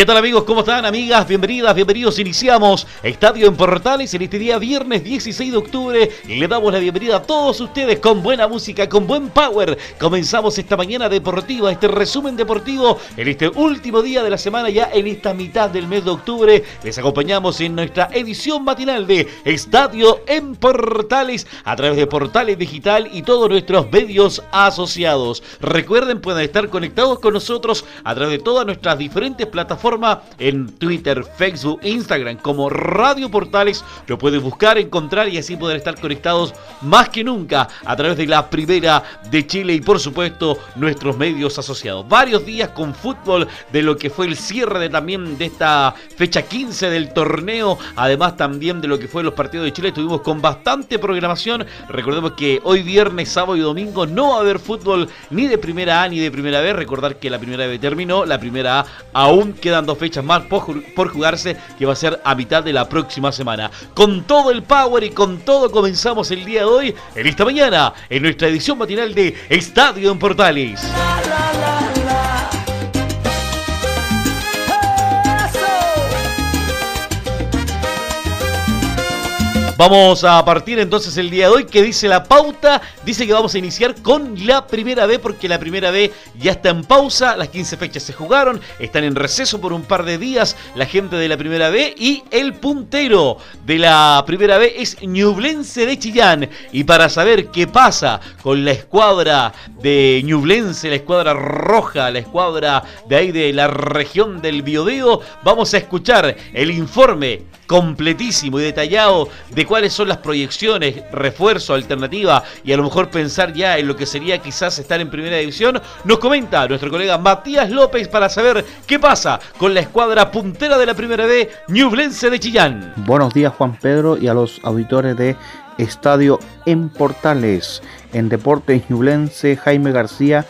¿Qué tal amigos? ¿Cómo están amigas? Bienvenidas, bienvenidos. Iniciamos Estadio en Portales en este día viernes 16 de octubre y le damos la bienvenida a todos ustedes con buena música, con buen power. Comenzamos esta mañana deportiva, este resumen deportivo en este último día de la semana ya en esta mitad del mes de octubre. Les acompañamos en nuestra edición matinal de Estadio en Portales a través de Portales Digital y todos nuestros medios asociados. Recuerden, pueden estar conectados con nosotros a través de todas nuestras diferentes plataformas en Twitter, Facebook, Instagram como Radio Portales. Lo pueden buscar, encontrar y así poder estar conectados más que nunca a través de la primera de Chile y por supuesto nuestros medios asociados. Varios días con fútbol de lo que fue el cierre de también de esta fecha 15 del torneo, además también de lo que fue los partidos de Chile. Estuvimos con bastante programación. Recordemos que hoy viernes, sábado y domingo no va a haber fútbol ni de primera A ni de primera B. Recordar que la primera B terminó, la primera A aún queda dos fechas más por, jugarse que va a ser a mitad de la próxima semana. Con todo el power y con todo comenzamos el día de hoy, en esta mañana, en nuestra edición matinal de Estadio en Portales. Vamos a partir entonces el día de hoy que dice la pauta, dice que vamos a iniciar con la primera B porque la primera B ya está en pausa, las 15 fechas se jugaron, están en receso por un par de días la gente de la primera B. Y el puntero de la primera B es Ñublense de Chillán. Y para saber qué pasa con la escuadra de Ñublense, la escuadra roja, la escuadra de ahí de la región del Biodeo, vamos a escuchar el informe completísimo y detallado de cuáles son las proyecciones, refuerzo, alternativa y a lo mejor pensar ya en lo que sería quizás estar en primera división, nos comenta nuestro colega Matías López para saber qué pasa con la escuadra puntera de la primera B, Ñublense de Chillán. Buenos días Juan Pedro y a los auditores de Estadio en Portales. En Deportes Ñublense, Jaime García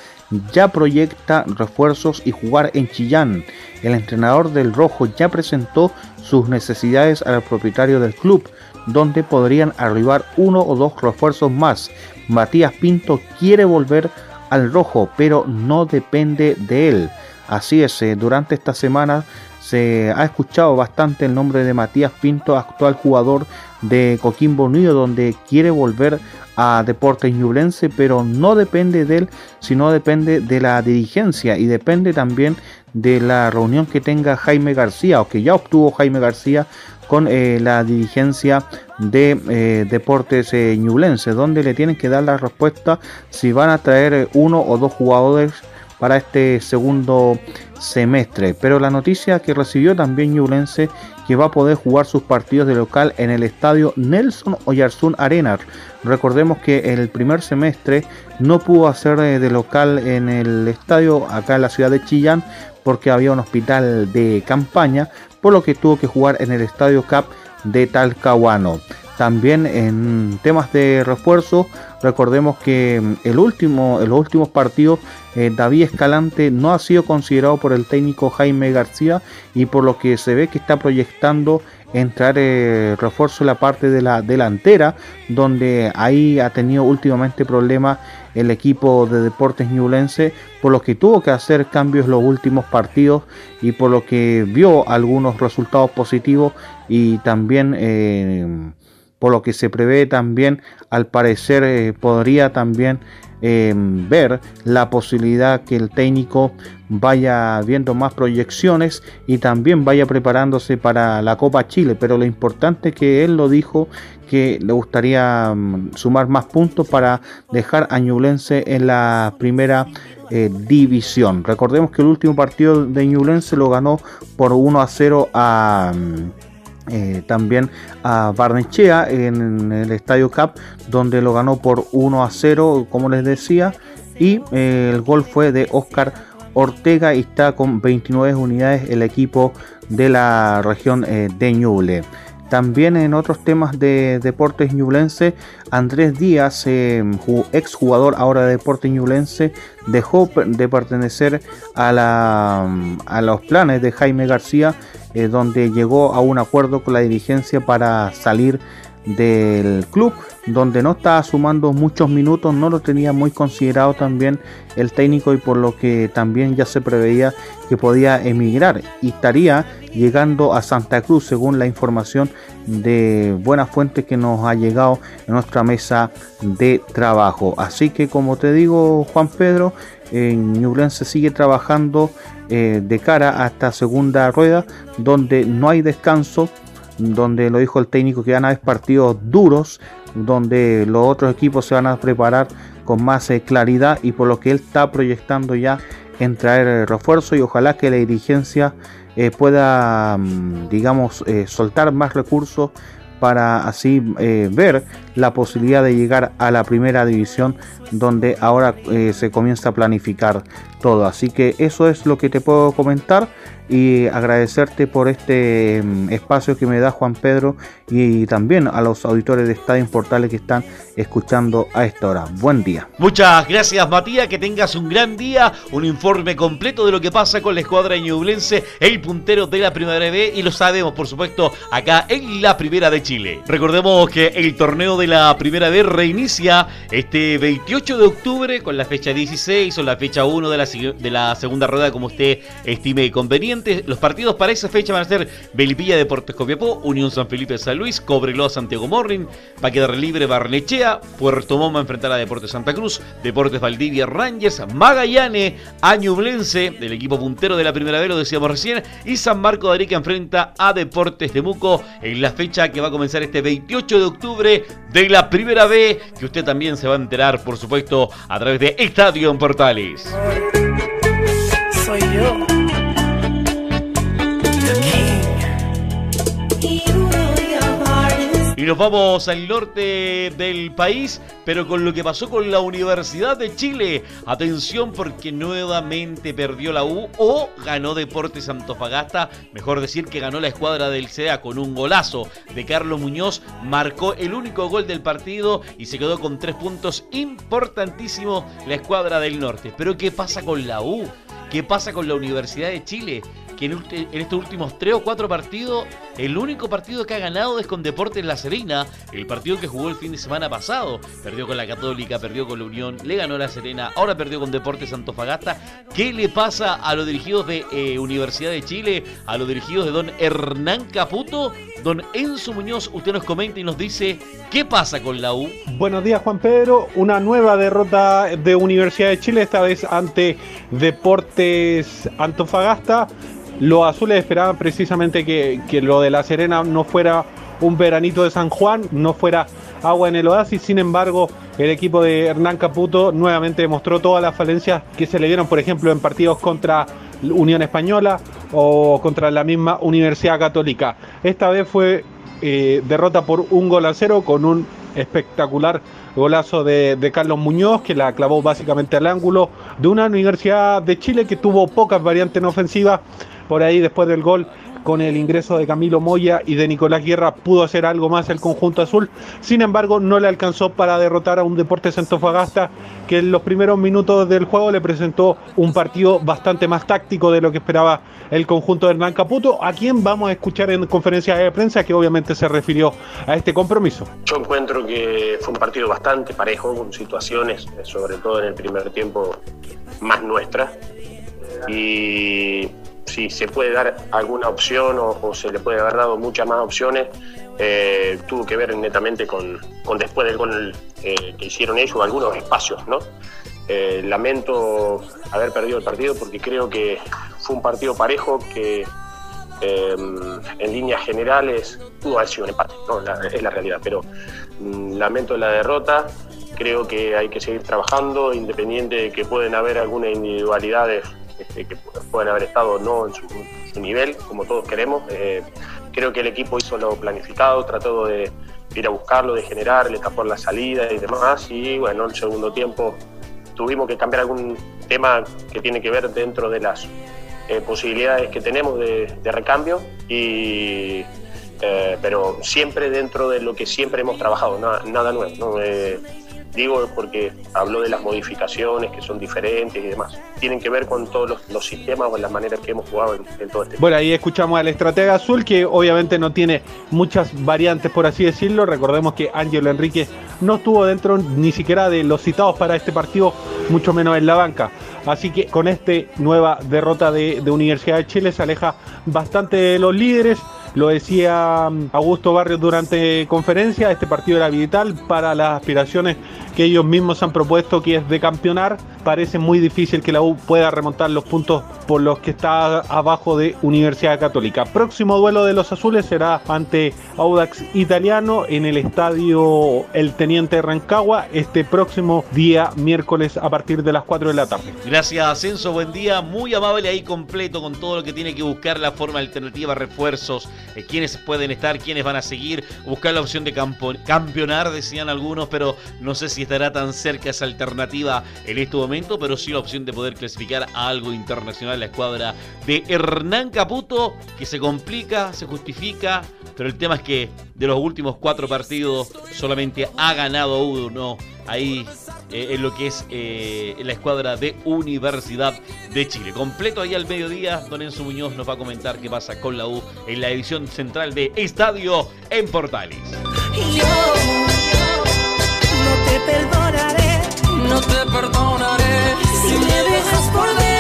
ya proyecta refuerzos y jugar en Chillán. El entrenador del Rojo ya presentó sus necesidades al propietario del club, donde podrían arribar uno o dos refuerzos más. Matías Pinto quiere volver al rojo, pero no depende de él. Así es, eh, durante esta semana se ha escuchado bastante el nombre de Matías Pinto, actual jugador de Coquimbo Unido, donde quiere volver a Deportes Ñublense, pero no depende de él, sino depende de la dirigencia y depende también de la reunión que tenga Jaime García o que ya obtuvo Jaime García con eh, la dirigencia de eh, Deportes eh, Ñublense, donde le tienen que dar la respuesta si van a traer uno o dos jugadores para este segundo semestre. Pero la noticia que recibió también Ñublense que va a poder jugar sus partidos de local en el estadio Nelson Oyarzún Arena. Recordemos que el primer semestre no pudo hacer de local en el estadio acá en la ciudad de Chillán porque había un hospital de campaña, por lo que tuvo que jugar en el Estadio Cap de Talcahuano. También en temas de refuerzo, recordemos que el último, los últimos partidos eh, David Escalante no ha sido considerado por el técnico Jaime García y por lo que se ve que está proyectando entrar eh, refuerzo en la parte de la delantera, donde ahí ha tenido últimamente problemas el equipo de Deportes Ñublense, por lo que tuvo que hacer cambios los últimos partidos y por lo que vio algunos resultados positivos y también eh, por lo que se prevé también, al parecer eh, podría también ver la posibilidad que el técnico vaya viendo más proyecciones y también vaya preparándose para la Copa Chile. Pero lo importante que él lo dijo que le gustaría mm, sumar más puntos para dejar a Ñublense en la primera eh, división. Recordemos que el último partido de Ñublense lo ganó por 1 a 0 a... Mm, eh, también a Barnechea en el Estadio Cap, donde lo ganó por 1 a 0, como les decía. y eh, el gol fue de Oscar Ortega y está con 29 unidades el equipo de la región eh, de Ñuble. También en otros temas de deportes ñublense, Andrés Díaz, eh, ex jugador ahora de deportes ñublense, dejó de pertenecer a, la, a los planes de Jaime García, eh, donde llegó a un acuerdo con la dirigencia para salir del club donde no estaba sumando muchos minutos, no lo tenía muy considerado también el técnico y por lo que también ya se preveía que podía emigrar y estaría llegando a Santa Cruz según la información de buenas fuentes que nos ha llegado en nuestra mesa de trabajo. Así que como te digo Juan Pedro, en se sigue trabajando eh, de cara a esta segunda rueda donde no hay descanso donde lo dijo el técnico que van a haber partidos duros donde los otros equipos se van a preparar con más eh, claridad y por lo que él está proyectando ya en traer eh, refuerzo y ojalá que la dirigencia eh, pueda, mm, digamos, soltar más recursos para así ver la posibilidad de llegar a la primera división donde ahora se comienza a planificar todo. Así que eso es lo que te puedo comentar y agradecerte por este mm, espacio que me da Juan Pedro y también a los auditores de Estadio Portales que están escuchando a esta hora. Buen día. Muchas gracias Matías, que tengas un gran día, un informe completo de lo que pasa con la escuadra ñublense, el puntero de la Primera B y lo sabemos por supuesto acá en la Primera de Chile. Recordemos que el torneo de la Primera B reinicia este 28 de octubre con la fecha 16 o la fecha 1 de la, de la segunda rueda como usted estime conveniente los partidos para esa fecha van a ser Belipilla Deportes Copiapó, Unión San Felipe San Luis, Cobreloa Santiago Morning, va a quedar libre Barnechea, Puerto Montt va a enfrentar a Deportes Santa Cruz, Deportes Valdivia Rangers, Magallanes, Añublense, del equipo puntero de la primera vez, lo decíamos recién, y San Marco de Arica enfrenta a Deportes de Muco en la fecha que va a comenzar este 28 de octubre de la primera vez, que usted también se va a enterar, por supuesto, a través de Estadio en Portales. Soy yo. Y nos vamos al norte del país, pero con lo que pasó con la Universidad de Chile. Atención porque nuevamente perdió la U o ganó Deportes Antofagasta. Mejor decir que ganó la escuadra del CEA con un golazo de Carlos Muñoz. Marcó el único gol del partido y se quedó con tres puntos importantísimos la escuadra del norte. Pero ¿qué pasa con la U? ¿Qué pasa con la Universidad de Chile? que en, estos últimos tres o cuatro partidos, el único partido que ha ganado es con Deportes La Serena, el partido que jugó el fin de semana pasado. Perdió con la Católica, perdió con la Unión, le ganó La Serena, ahora perdió con Deportes Antofagasta. ¿Qué le pasa a los dirigidos de eh, Universidad de Chile, a los dirigidos de don Hernán Caputo? Don Enzo Muñoz, usted nos comenta y nos dice qué pasa con la U. Buenos días Juan Pedro, una nueva derrota de Universidad de Chile, esta vez ante Deportes Antofagasta. Los azules esperaban precisamente que, lo de La Serena no fuera un veranito de San Juan, no fuera agua en el oasis. Sin embargo, el equipo de Hernán Caputo nuevamente demostró todas las falencias que se le dieron, por ejemplo, en partidos contra Unión Española o contra la misma Universidad Católica. Esta vez fue eh, derrota por un gol a cero con un espectacular golazo de, de, Carlos Muñoz que la clavó básicamente al ángulo de una Universidad de Chile que tuvo pocas variantes en ofensiva por ahí después del gol con el ingreso de Camilo Moya y de Nicolás Guerra pudo hacer algo más el conjunto azul. Sin embargo, no le alcanzó para derrotar a un Deportes Antofagasta que en los primeros minutos del juego le presentó un partido bastante más táctico de lo que esperaba el conjunto de Hernán Caputo, a quien vamos a escuchar en conferencia de prensa que obviamente se refirió a este compromiso. Yo encuentro que fue un partido bastante parejo, con situaciones, sobre todo en el primer tiempo, más nuestras. Y si se puede dar alguna opción o, se le puede haber dado muchas más opciones, eh, tuvo que ver netamente con, después del gol eh, que hicieron ellos, algunos espacios, ¿no? Eh, lamento haber perdido el partido porque creo que fue un partido parejo que en líneas generales pudo haber sido un empate, es la realidad, pero mm, lamento la derrota, creo que hay que seguir trabajando, independiente de que pueden haber algunas individualidades este, que pueden haber estado no en su, nivel, como todos queremos. Eh, creo que el equipo hizo lo planificado, trató de ir a buscarlo, de generar, le tapó la salida y demás. Y bueno, en el segundo tiempo tuvimos que cambiar algún tema que tiene que ver dentro de las eh, posibilidades que tenemos de, recambio, y, eh, pero siempre dentro de lo que siempre hemos trabajado, nada, nuevo. ¿no? Digo porque habló de las modificaciones que son diferentes y demás. Tienen que ver con todos los, sistemas o las maneras que hemos jugado en, todo este Bueno, ahí escuchamos al estratega azul que obviamente no tiene muchas variantes, por así decirlo. Recordemos que Ángelo Enrique no estuvo dentro ni siquiera de los citados para este partido, mucho menos en la banca. Así que con esta nueva derrota de, de Universidad de Chile se aleja bastante de los líderes. Lo decía mm, Augusto Barrios durante conferencia, este partido era vital para las aspiraciones ellos mismos han propuesto, que es de campeonar. Parece muy difícil que la U pueda remontar los puntos por los que está abajo de Universidad Católica. Próximo duelo de los azules será ante Audax Italiano en el estadio El Teniente Rancagua este próximo día miércoles a partir de las 4 de la tarde. Gracias, Ascenso. Buen día. Muy amable ahí completo con todo lo que tiene que buscar la forma alternativa, refuerzos, eh, quiénes pueden estar, quiénes van a seguir, buscar la opción de campeonar, decían algunos, pero no sé si estará tan cerca esa alternativa en este momento, pero sí la opción de poder clasificar a algo internacional la escuadra de Hernán Caputo, que se complica, se justifica, pero el tema es que de los últimos cuatro partidos solamente ha ganado uno ahí eh, en lo que es eh, la escuadra de Universidad de Chile. Completo ahí al mediodía, don Enzo Muñoz nos va a comentar qué pasa con la U en la edición central de Estadio en Portales. no te perdonaré, no te perdonaré. Si me dejas por dentro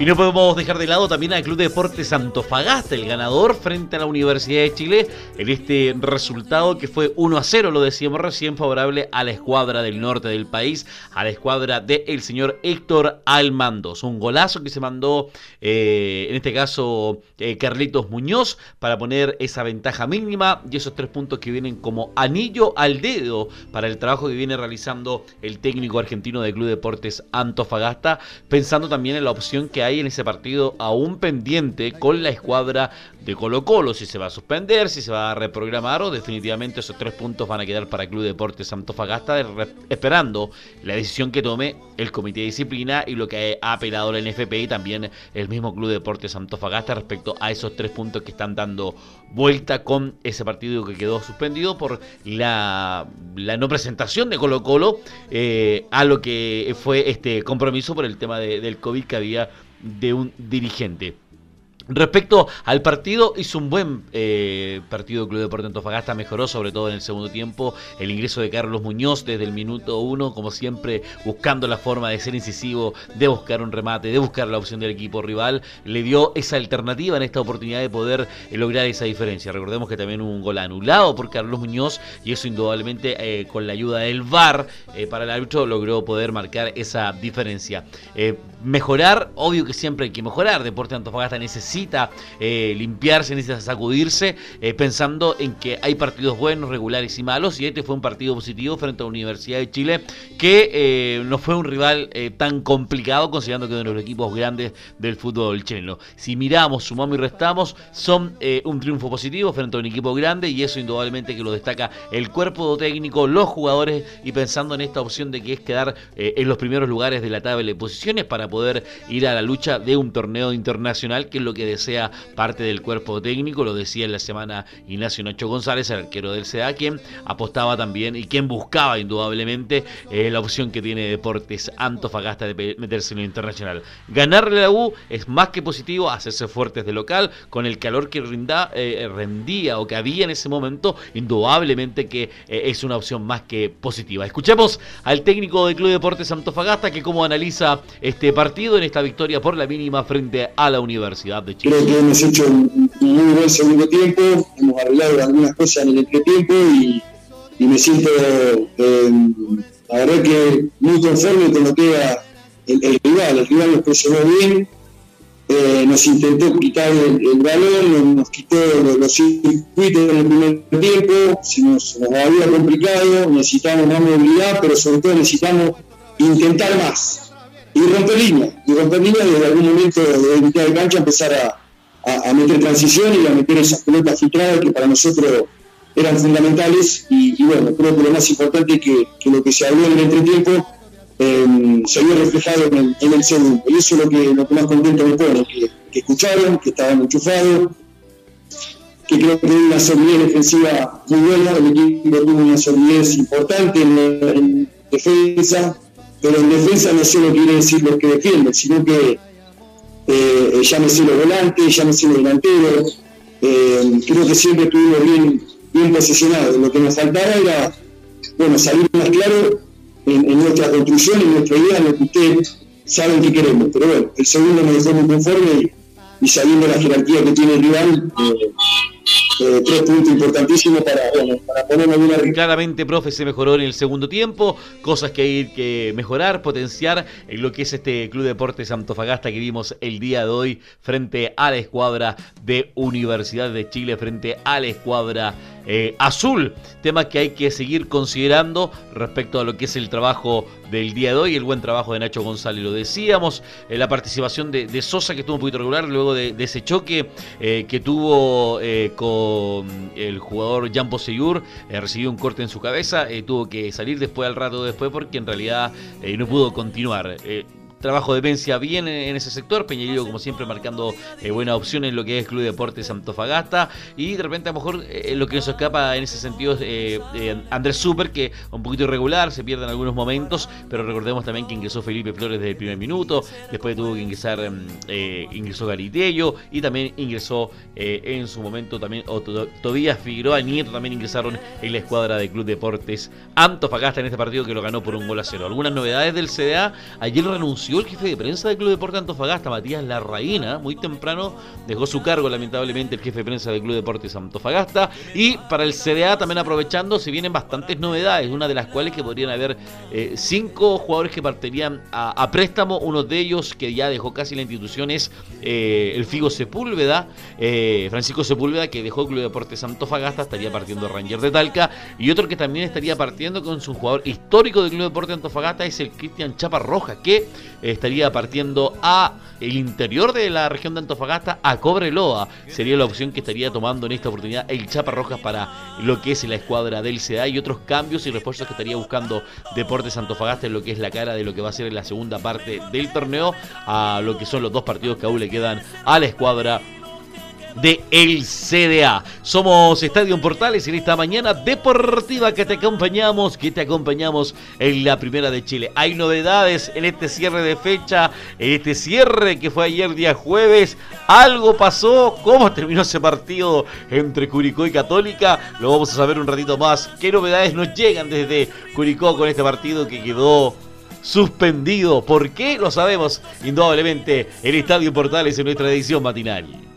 Y no podemos dejar de lado también al Club de Deportes Antofagasta, el ganador frente a la Universidad de Chile, en este resultado que fue 1 a 0, lo decíamos recién, favorable a la escuadra del norte del país, a la escuadra del señor Héctor Almandos. Un golazo que se mandó, eh, en este caso, eh, Carlitos Muñoz, para poner esa ventaja mínima y esos tres puntos que vienen como anillo al dedo para el trabajo que viene realizando el técnico argentino del Club de Deportes Antofagasta, pensando también en la opción que hay en ese partido aún pendiente con la escuadra de Colo Colo, si se va a suspender, si se va a reprogramar o definitivamente esos tres puntos van a quedar para Club Deportes Antofagasta esperando la decisión que tome el Comité de Disciplina y lo que ha apelado la NFP y también el mismo Club Deportes Antofagasta respecto a esos tres puntos que están dando vuelta con ese partido que quedó suspendido por la, no presentación de Colo Colo eh, a lo que fue este compromiso por el tema del COVID que había de un dirigente. Respecto al partido, hizo un buen eh, partido Club Deportes Antofagasta, mejoró sobre todo en el segundo tiempo el ingreso de Carlos Muñoz desde el minuto uno, como siempre buscando la forma de ser incisivo, de buscar un remate, de buscar la opción del equipo rival, le dio esa alternativa en esta oportunidad de poder eh, lograr esa diferencia. Recordemos que también hubo un gol anulado por Carlos Muñoz y eso indudablemente eh, con la ayuda del VAR para el árbitro logró poder marcar esa diferencia. mejorar, obvio que siempre hay que mejorar, Deportes Antofagasta necesita necesita eh, limpiarse, necesita sacudirse, eh, pensando en que hay partidos buenos, regulares y malos, y este fue un partido positivo frente a la Universidad de Chile, que eh, no fue un rival tan complicado, considerando que es uno de los equipos grandes del fútbol chileno. Si miramos, sumamos y restamos, son un triunfo positivo frente a un equipo grande, y eso indudablemente que lo destaca el cuerpo técnico, los jugadores, y pensando en esta opción de que es quedar en los primeros lugares de la tabla de posiciones para poder ir a la lucha de un torneo internacional, que es lo que desea parte del cuerpo técnico, lo decía en la semana Ignacio Nacho González, el arquero del CDA, quien apostaba también y quien buscaba indudablemente eh, la opción que tiene Deportes Antofagasta de meterse en lo internacional. Ganarle la U es más que positivo, hacerse fuertes de local, con el calor que eh, rendía o que había en ese momento, indudablemente que eh, es una opción más que positiva. Escuchemos al técnico del Club Deportes Antofagasta que cómo analiza este partido en esta victoria por la mínima frente a la Universidad de Creo que hemos hecho un muy buen segundo tiempo, hemos arreglado algunas cosas en el entretiempo y, y me siento, eh, la verdad que muy conforme con lo que era el, rival. El rival nos presionó bien, eh, nos intentó quitar el, balón, nos, quitó los, circuitos en el primer tiempo, se nos, nos había complicado, necesitamos más movilidad, pero sobre todo necesitamos intentar más y romper línea, y romper línea desde algún momento de mitad de cancha empezar a, meter transición y a meter esas pelotas filtradas que para nosotros eran fundamentales y, bueno, creo que lo más importante es que, lo que se habló en el entretiempo eh, se vio reflejado en el, segundo. Y eso es lo que, lo que más contento me pone, que, escucharon, que estaban enchufados, que creo que una solidez defensiva muy buena, el equipo tuvo una solidez importante en, defensa, pero en defensa no solo quiere decir lo que defiende, sino que eh, llámese los volantes, llámese los delanteros, eh, creo que siempre estuvimos bien, bien posicionados. Lo que nos faltaba era bueno, salir más claro en, nuestra construcción, en nuestra idea, en lo que ustedes saben que queremos. Pero bueno, el segundo me dejó muy conforme y, sabiendo la jerarquía que tiene el rival, eh, eh, tres puntos importantísimos para, bueno, ponernos bien arriba. Claramente, profe, se mejoró en el segundo tiempo, cosas que hay que mejorar, potenciar en lo que es este Club Deportes Antofagasta que vimos el día de hoy frente a la escuadra de Universidad de Chile, frente a la escuadra eh, azul, tema que hay que seguir considerando respecto a lo que es el trabajo del día de hoy, el buen trabajo de Nacho González, lo decíamos, eh, la participación de, Sosa que estuvo un poquito regular luego de, ese choque eh, que tuvo con el jugador Jan Poseyur, recibió un corte en su cabeza, tuvo que salir después al rato después porque en realidad no pudo continuar trabajo de defensa bien en, ese sector. Peñalillo, como siempre, marcando eh, buena opción en lo que es Club Deportes Antofagasta. Y de repente, a lo mejor, eh, lo que nos escapa en ese sentido es eh, Andrés Super, que un poquito irregular, se pierde en algunos momentos. Pero recordemos también que ingresó Felipe Flores desde el primer minuto. Después tuvo que ingresar, mm, ingresó Garitello. Y también ingresó en su momento también Tobías Figueroa, Nieto también ingresaron en la escuadra de Club Deportes Antofagasta en este partido que lo ganó por un gol a cero. Algunas novedades del CDA. Ayer renunció el jefe de prensa del Club Deporte Antofagasta, Matías Larraína, muy temprano dejó su cargo lamentablemente el jefe de prensa del Club Deportes Antofagasta. Y para el CDA también aprovechando se vienen bastantes novedades, una de las cuales que podrían haber eh, cinco jugadores que partirían a, préstamo, uno de ellos que ya dejó casi la institución es eh, el Figo Sepúlveda, eh, Francisco Sepúlveda que dejó el Club Deportes Antofagasta, estaría partiendo Ranger de Talca. Y otro que también estaría partiendo con su jugador histórico del Club Deportes Antofagasta es el Cristian Chapa Roja que estaría partiendo a el interior de la región de Antofagasta a Cobreloa. Sería la opción que estaría tomando en esta oportunidad el Chapa Rojas para lo que es la escuadra del CDA y otros cambios y refuerzos que estaría buscando Deportes Antofagasta en lo que es la cara de lo que va a ser en la segunda parte del torneo a lo que son los dos partidos que aún le quedan a la escuadra de el CDA. Somos Estadio Portales en esta mañana deportiva que te acompañamos, que te acompañamos en la Primera de Chile. Hay novedades en este cierre de fecha, en este cierre que fue ayer día jueves. Algo pasó, cómo terminó ese partido entre Curicó y Católica, lo vamos a saber un ratito más. ¿Qué novedades nos llegan desde Curicó con este partido que quedó suspendido? ¿Por qué? Lo sabemos indudablemente el Estadio Portales en nuestra edición matinal.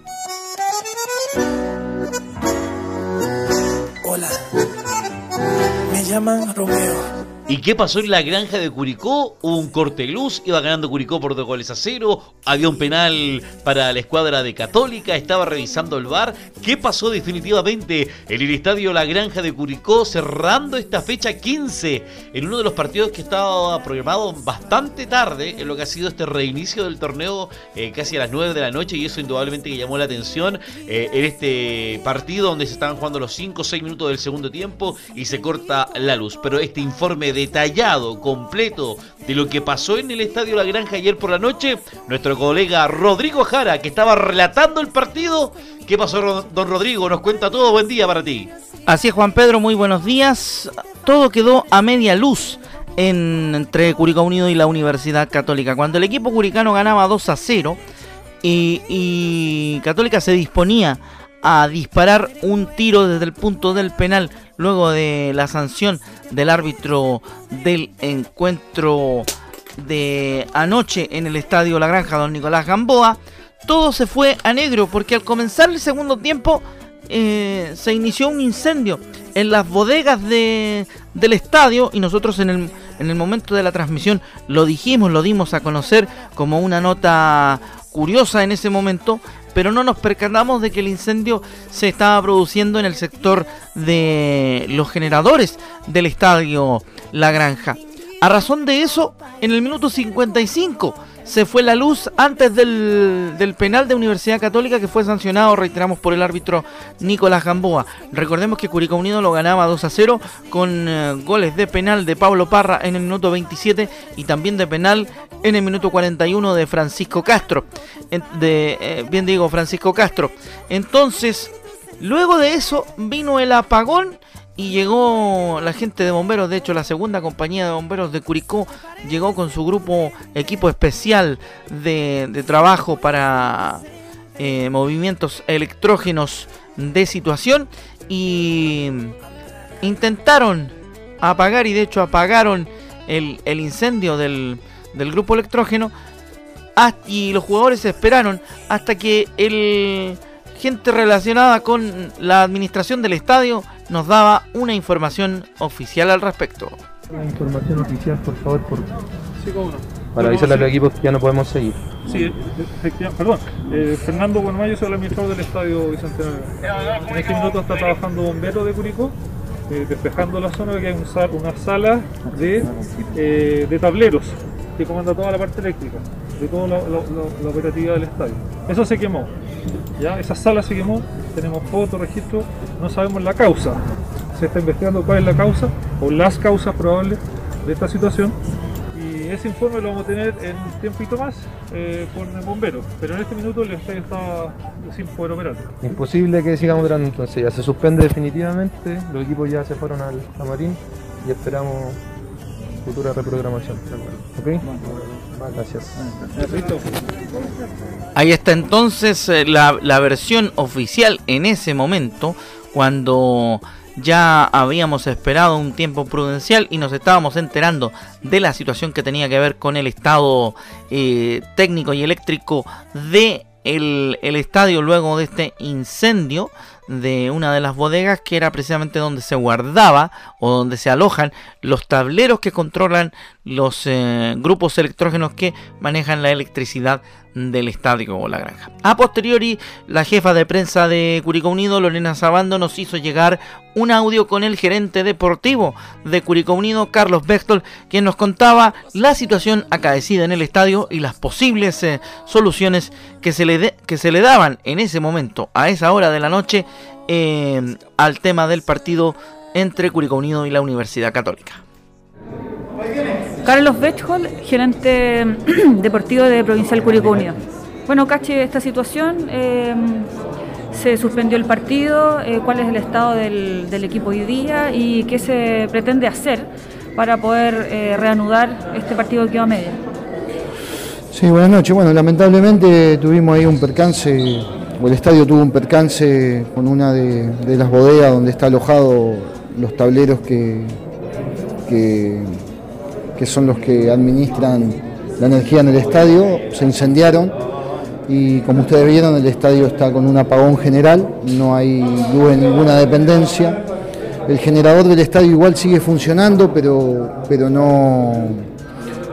Llaman Romeo. ¿Y qué pasó en la granja de Curicó? Un corte de luz, iba ganando Curicó por dos goles a cero, había un penal para la escuadra de Católica, estaba revisando el bar. ¿Qué pasó definitivamente en el estadio La Granja de Curicó cerrando esta fecha 15 en uno de los partidos que estaba programado bastante tarde en lo que ha sido este reinicio del torneo eh, casi a las 9 de la noche y eso indudablemente que llamó la atención eh, en este partido donde se estaban jugando los 5 o 6 minutos del segundo tiempo y se corta la luz. Pero este informe detallado, completo de lo que pasó en el Estadio La Granja ayer por la noche, nuestro colega Rodrigo Jara, que estaba relatando el partido. ¿Qué pasó, don Rodrigo? Nos cuenta todo. Buen día para ti. Así es, Juan Pedro, muy buenos días. Todo quedó a media luz entre Curicó Unido y la Universidad Católica. Cuando el equipo curicano ganaba 2 a 0 y, y Católica se disponía a disparar un tiro desde el punto del penal luego de la sanción del árbitro del encuentro de anoche en el estadio La Granja, don Nicolás Gamboa, todo se fue a negro porque al comenzar el segundo tiempo eh, se inició un incendio en las bodegas de, del estadio y nosotros en el, en el momento de la transmisión lo dijimos, lo dimos a conocer como una nota curiosa en ese momento, pero no nos percatamos de que el incendio se estaba produciendo en el sector de los generadores del estadio La Granja. A razón de eso, en el minuto 55 se fue la luz antes del, del, penal de Universidad Católica que fue sancionado, reiteramos, por el árbitro Nicolás Gamboa. Recordemos que Curicó Unido lo ganaba 2 a 0 con eh, goles de penal de Pablo Parra en el minuto 27 y también de penal en el minuto 41 de Francisco Castro. De, eh, bien digo, Francisco Castro. Entonces, luego de eso vino el apagón y llegó la gente de bomberos, de hecho la segunda compañía de bomberos de Curicó llegó con su grupo equipo especial de, trabajo para eh, movimientos electrógenos de situación y intentaron apagar y de hecho apagaron el, incendio del, del, grupo electrógeno y los jugadores esperaron hasta que el gente relacionada con la administración del estadio nos daba una información oficial al respecto. Una información oficial, por favor, por... para avisarle a los equipos que ya no podemos seguir. Sí, efectivamente, perdón. Eh, Fernando Buenamayo soy el administrador del estadio Bicentenario. En este minuto está trabajando bombero de Curicó, eh, despejando la zona que hay una sala de, eh, de tableros que comanda toda la parte eléctrica, de toda la, operativa del estadio. Eso se quemó, ya esa sala se quemó, tenemos fotos, registros, no sabemos la causa. Se está investigando cuál es la causa o las causas probables de esta situación y ese informe lo vamos a tener en un tiempito más eh, con el bombero, pero en este minuto el estadio está sin poder operar. Imposible que sigamos operando entonces, ya se suspende definitivamente, los equipos ya se fueron al camarín y esperamos futura reprogramación. ¿Ok? Ahí está entonces eh, la, la versión oficial en ese momento, cuando ya habíamos esperado un tiempo prudencial y nos estábamos enterando de la situación que tenía que ver con el estado eh, técnico y eléctrico de el, el, estadio luego de este incendio de una de las bodegas que era precisamente donde se guardaba o donde se alojan los tableros que controlan los eh, grupos electrógenos que manejan la electricidad del estadio o la granja. A posteriori, la jefa de prensa de Curicó Unido, Lorena Sabando, nos hizo llegar un audio con el gerente deportivo de Curicó Unido, Carlos Bechtel, quien nos contaba la situación acaecida en el estadio y las posibles eh, soluciones que se, le que se le daban en ese momento, a esa hora de la noche, eh, al tema del partido entre Curicó Unido y la Universidad Católica. Carlos Bechhol, gerente deportivo de Provincial Curicó Unido. Bueno, cache esta situación. Eh, se suspendió el partido, eh, cuál es el estado del, equipo hoy día y qué se pretende hacer para poder eh, reanudar este partido que va media. Sí, buenas noches. Bueno, lamentablemente tuvimos ahí un percance, o el estadio tuvo un percance con una de, las bodegas donde está alojado los tableros que que son los que administran la energía en el estadio, se incendiaron y como ustedes vieron el estadio está con un apagón general, no hay luz en ninguna dependencia. El generador del estadio igual sigue funcionando, pero, pero no,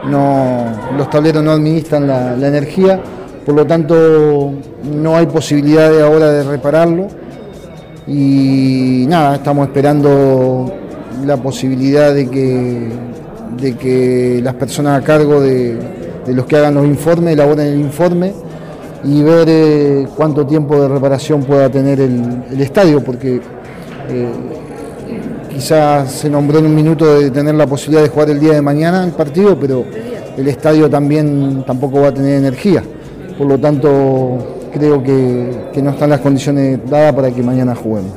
no, los tableros no administran la, energía, por lo tanto no hay posibilidad ahora de repararlo. Y nada, estamos esperando la posibilidad de que de que las personas a cargo de, los que hagan los informes elaboren el informe y ver eh, cuánto tiempo de reparación pueda tener el, estadio, porque eh, quizás se nombró en un minuto de tener la posibilidad de jugar el día de mañana el partido, pero el estadio también tampoco va a tener energía. Por lo tanto, creo que, que no están las condiciones dadas para que mañana juguemos.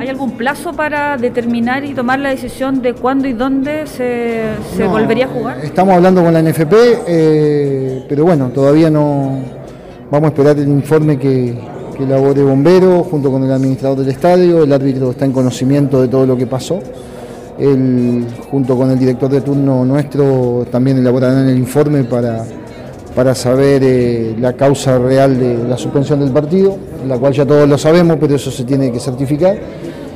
¿Hay algún plazo para determinar y tomar la decisión de cuándo y dónde se, volvería a jugar? Estamos hablando con la NFP, eh, pero bueno, todavía no vamos a esperar el informe que, que elabore Bombero junto con el administrador del estadio, el árbitro está en conocimiento de todo lo que pasó. Él, junto con el director de turno nuestro, también elaborarán el informe para, para saber eh, la causa real de la suspensión del partido, la cual ya todos lo sabemos, pero eso se tiene que certificar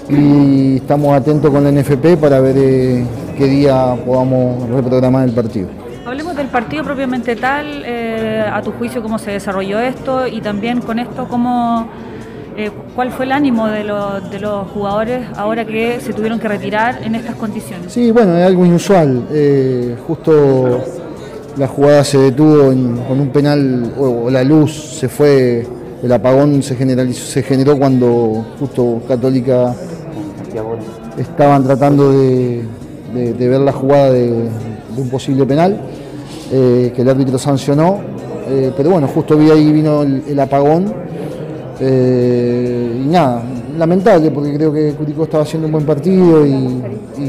y estamos atentos con la NFP para ver eh, qué día podamos reprogramar el partido. Hablemos del partido propiamente tal, eh, a tu juicio cómo se desarrolló esto y también con esto cómo, eh, cuál fue el ánimo de, de, los jugadores ahora que se tuvieron que retirar en estas condiciones. Sí, bueno, es algo inusual. justo la jugada se detuvo con un penal o, la luz se fue, el apagón se, generalizó, se generó cuando justo Católica estaban tratando de, ver la jugada de, un posible penal eh, que el árbitro sancionó, eh, pero bueno, justo vi ahí vino el, apagón eh, y nada, lamentable porque creo que Curicó estaba haciendo un buen partido y,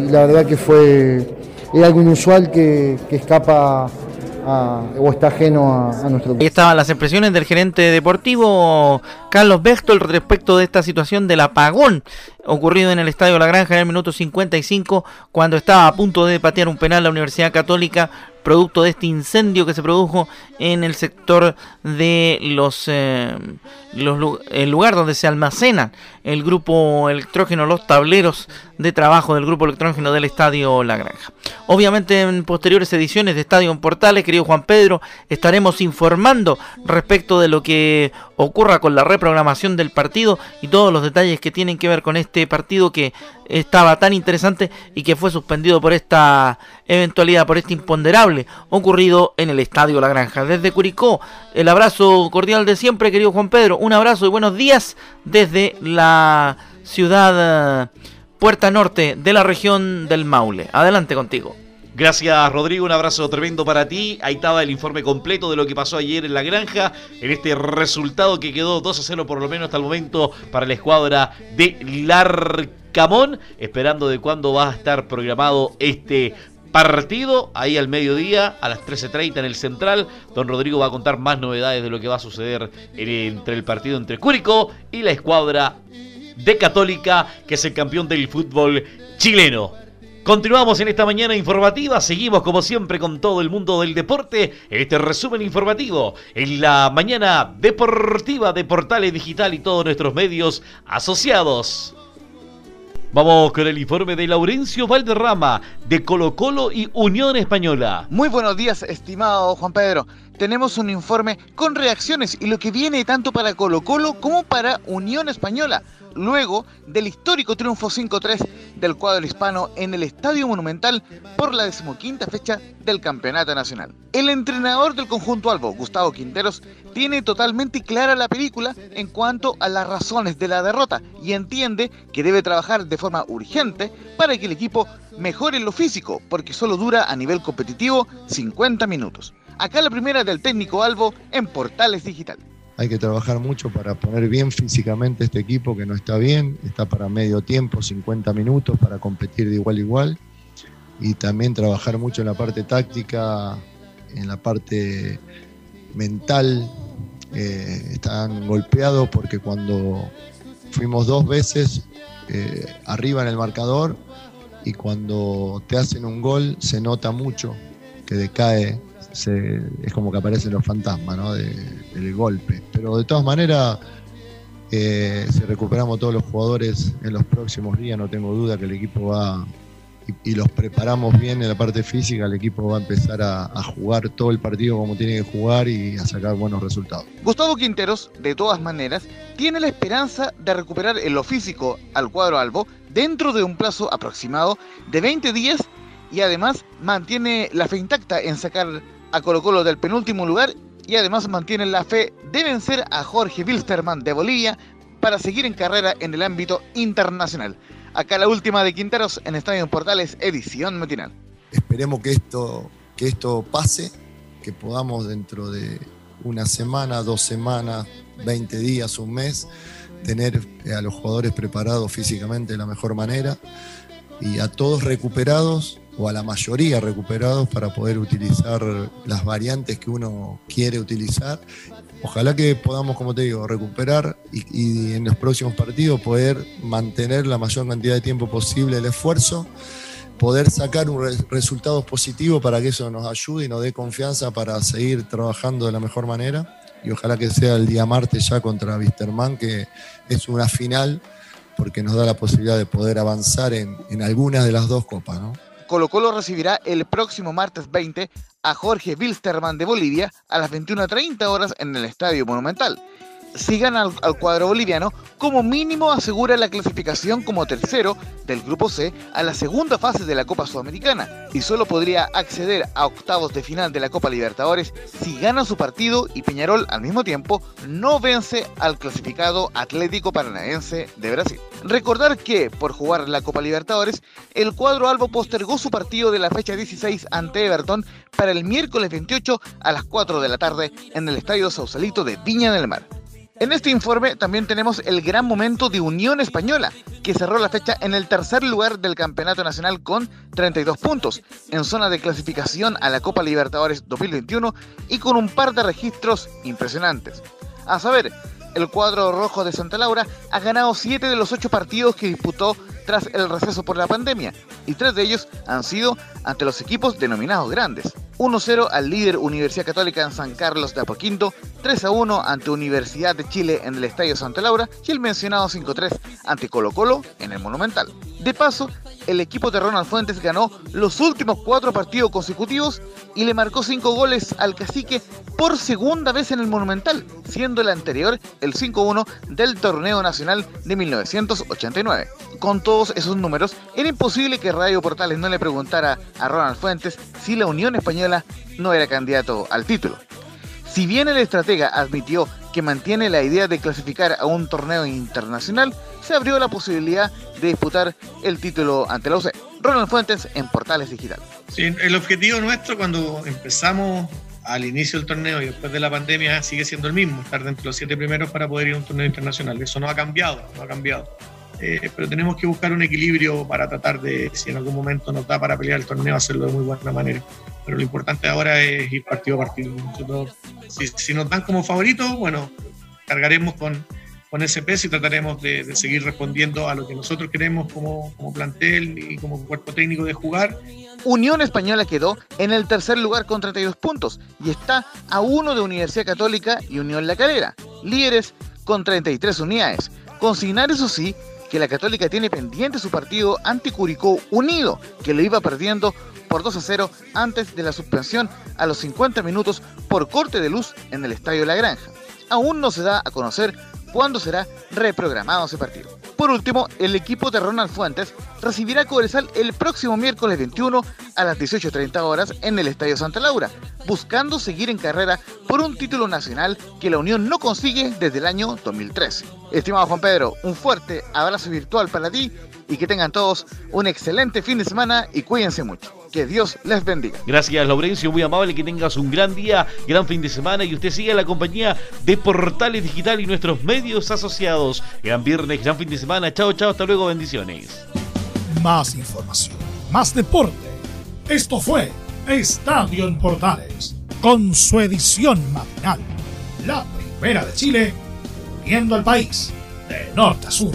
la verdad que fue es algo inusual que escapa o está ajeno a, nuestro Ahí estaban las expresiones del gerente deportivo Carlos Bechtel respecto de esta situación del apagón ocurrido en el Estadio La Granja en el minuto 55 cuando estaba a punto de patear un penal la Universidad Católica producto de este incendio que se produjo en el sector de los, eh, el lugar donde se almacenan el grupo electrógeno, los tableros de trabajo del grupo electrógeno del Estadio La Granja. Obviamente en posteriores ediciones de Estadio en Portales, querido Juan Pedro, estaremos informando respecto de lo que ocurra con la reprogramación del partido y todos los detalles que tienen que ver con este partido que estaba tan interesante y que fue suspendido por esta eventualidad, por este imponderable ocurrido en el Estadio La Granja. Desde Curicó, el abrazo cordial de siempre, querido Juan Pedro. Un abrazo y buenos días desde la ciudad eh, Puerta Norte de la región del Maule. Adelante contigo. Gracias Rodrigo, un abrazo tremendo para ti. Ahí estaba el informe completo de lo que pasó ayer en la granja, en este resultado que quedó 2 a 0 por lo menos hasta el momento para la escuadra de Larcamón, esperando de cuándo va a estar programado este partido, ahí al mediodía, a las 13.30 en el Central. Don Rodrigo va a contar más novedades de lo que va a suceder en- entre el partido entre Curicó y la escuadra de Católica, que es el campeón del fútbol chileno. Continuamos en esta mañana informativa, seguimos como siempre con todo el mundo del deporte este resumen informativo en la mañana deportiva de Portales Digital y todos nuestros medios asociados. Vamos con el informe de Laurencio Valderrama de Colo Colo y Unión Española. Muy buenos días, estimado Juan Pedro. Tenemos un informe con reacciones y lo que viene tanto para Colo Colo como para Unión Española, luego del histórico triunfo 5-3 del cuadro hispano en el Estadio Monumental por la decimoquinta fecha del Campeonato Nacional. El entrenador del conjunto Albo, Gustavo Quinteros, tiene totalmente clara la película en cuanto a las razones de la derrota y entiende que debe trabajar de forma urgente para que el equipo mejore lo físico, porque solo dura a nivel competitivo 50 minutos. Acá la primera del técnico Albo en Portales Digital. Hay que trabajar mucho para poner bien físicamente este equipo que no está bien, está para medio tiempo, 50 minutos para competir de igual a igual y también trabajar mucho en la parte táctica, en la parte mental. Eh, están golpeados porque cuando fuimos dos veces eh, arriba en el marcador y cuando te hacen un gol se nota mucho que decae, se- es como que aparecen los fantasmas ¿no? de- del golpe. Pero de todas maneras, eh, si recuperamos todos los jugadores en los próximos días, no tengo duda que el equipo va, y, y los preparamos bien en la parte física, el equipo va a empezar a, a jugar todo el partido como tiene que jugar y a sacar buenos resultados. Gustavo Quinteros, de todas maneras, tiene la esperanza de recuperar en lo físico al cuadro Albo dentro de un plazo aproximado de 20 días y además mantiene la fe intacta en sacar a Colo Colo del penúltimo lugar y además mantiene la fe de vencer a Jorge Wilstermann de Bolivia para seguir en carrera en el ámbito internacional. Acá la última de Quinteros en Estadio Portales, edición matinal. Esperemos que esto, que esto pase, que podamos dentro de una semana, dos semanas, 20 días, un mes, tener a los jugadores preparados físicamente de la mejor manera y a todos recuperados o a la mayoría recuperados para poder utilizar las variantes que uno quiere utilizar. Ojalá que podamos, como te digo, recuperar y, y en los próximos partidos poder mantener la mayor cantidad de tiempo posible el esfuerzo poder sacar un re- resultados positivos para que eso nos ayude y nos dé confianza para seguir trabajando de la mejor manera. Y ojalá que sea el día martes ya contra Wisterman, que es una final, porque nos da la posibilidad de poder avanzar en, en algunas de las dos copas. ¿no? Colo Colo recibirá el próximo martes 20 a Jorge Wilstermann de Bolivia a las 21.30 horas en el Estadio Monumental. Si gana al, al, cuadro boliviano, como mínimo asegura la clasificación como tercero del Grupo C a la segunda fase de la Copa Sudamericana y solo podría acceder a octavos de final de la Copa Libertadores si gana su partido y Peñarol al mismo tiempo no vence al clasificado Atlético Paranaense de Brasil. Recordar que, por jugar la Copa Libertadores, el cuadro albo postergó su partido de la fecha 16 ante Everton para el miércoles 28 a las 4 de la tarde en el Estadio Sausalito de Viña del Mar. En este informe también tenemos el gran momento de Unión Española, que cerró la fecha en el tercer lugar del Campeonato Nacional con 32 puntos, en zona de clasificación a la Copa Libertadores 2021 y con un par de registros impresionantes. A saber, el cuadro rojo de Santa Laura ha ganado 7 de los 8 partidos que disputó tras el receso por la pandemia, y 3 de ellos han sido ante los equipos denominados grandes. 1-0 al líder Universidad Católica en San Carlos de Apoquinto, 3-1 ante Universidad de Chile en el Estadio Santa Laura y el mencionado 5-3 ante Colo Colo en el Monumental. De paso, el equipo de Ronald Fuentes ganó los últimos cuatro partidos consecutivos y le marcó cinco goles al cacique por segunda vez en el Monumental, siendo el anterior el 5-1 del torneo nacional de 1989. Con todos esos números, era imposible que Radio Portales no le preguntara a Ronald Fuentes si la Unión Española no era candidato al título. Si bien el estratega admitió que mantiene la idea de clasificar a un torneo internacional, se abrió la posibilidad de disputar el título ante la UC. Ronald Fuentes en Portales Digital. El objetivo nuestro cuando empezamos al inicio del torneo y después de la pandemia sigue siendo el mismo, estar dentro de los siete primeros para poder ir a un torneo internacional. Eso no ha cambiado, no ha cambiado. Eh, pero tenemos que buscar un equilibrio para tratar de, si en algún momento nos da para pelear el torneo, hacerlo de muy buena manera. Pero lo importante ahora es ir partido a partido. Nosotros, si, si nos dan como favoritos, bueno, cargaremos con, con ese peso y trataremos de, de, seguir respondiendo a lo que nosotros queremos como, como plantel y como cuerpo técnico de jugar. Unión Española quedó en el tercer lugar con 32 puntos y está a uno de Universidad Católica y Unión La Calera, líderes con 33 unidades. Consignar eso sí que la Católica tiene pendiente su partido ante Curicó Unido, que lo iba perdiendo por 2 a 0 antes de la suspensión a los 50 minutos por corte de luz en el Estadio La Granja. Aún no se da a conocer cuándo será reprogramado ese partido. Por último, el equipo de Ronald Fuentes recibirá a Cobresal el próximo miércoles 21 a las 18.30 horas en el Estadio Santa Laura, buscando seguir en carrera por un título nacional que la Unión no consigue desde el año 2013. Estimado Juan Pedro, un fuerte abrazo virtual para ti y que tengan todos un excelente fin de semana y cuídense mucho. Que Dios les bendiga. Gracias, Laurencio, muy amable, que tengas un gran día, gran fin de semana y usted siga la compañía de Portales Digital y nuestros medios asociados. Gran viernes, gran fin de semana. Chao, chao, hasta luego, bendiciones. Más información, más deporte. Esto fue Estadio en Portales, con su edición matinal. La primera de Chile, viendo al país de norte a sur.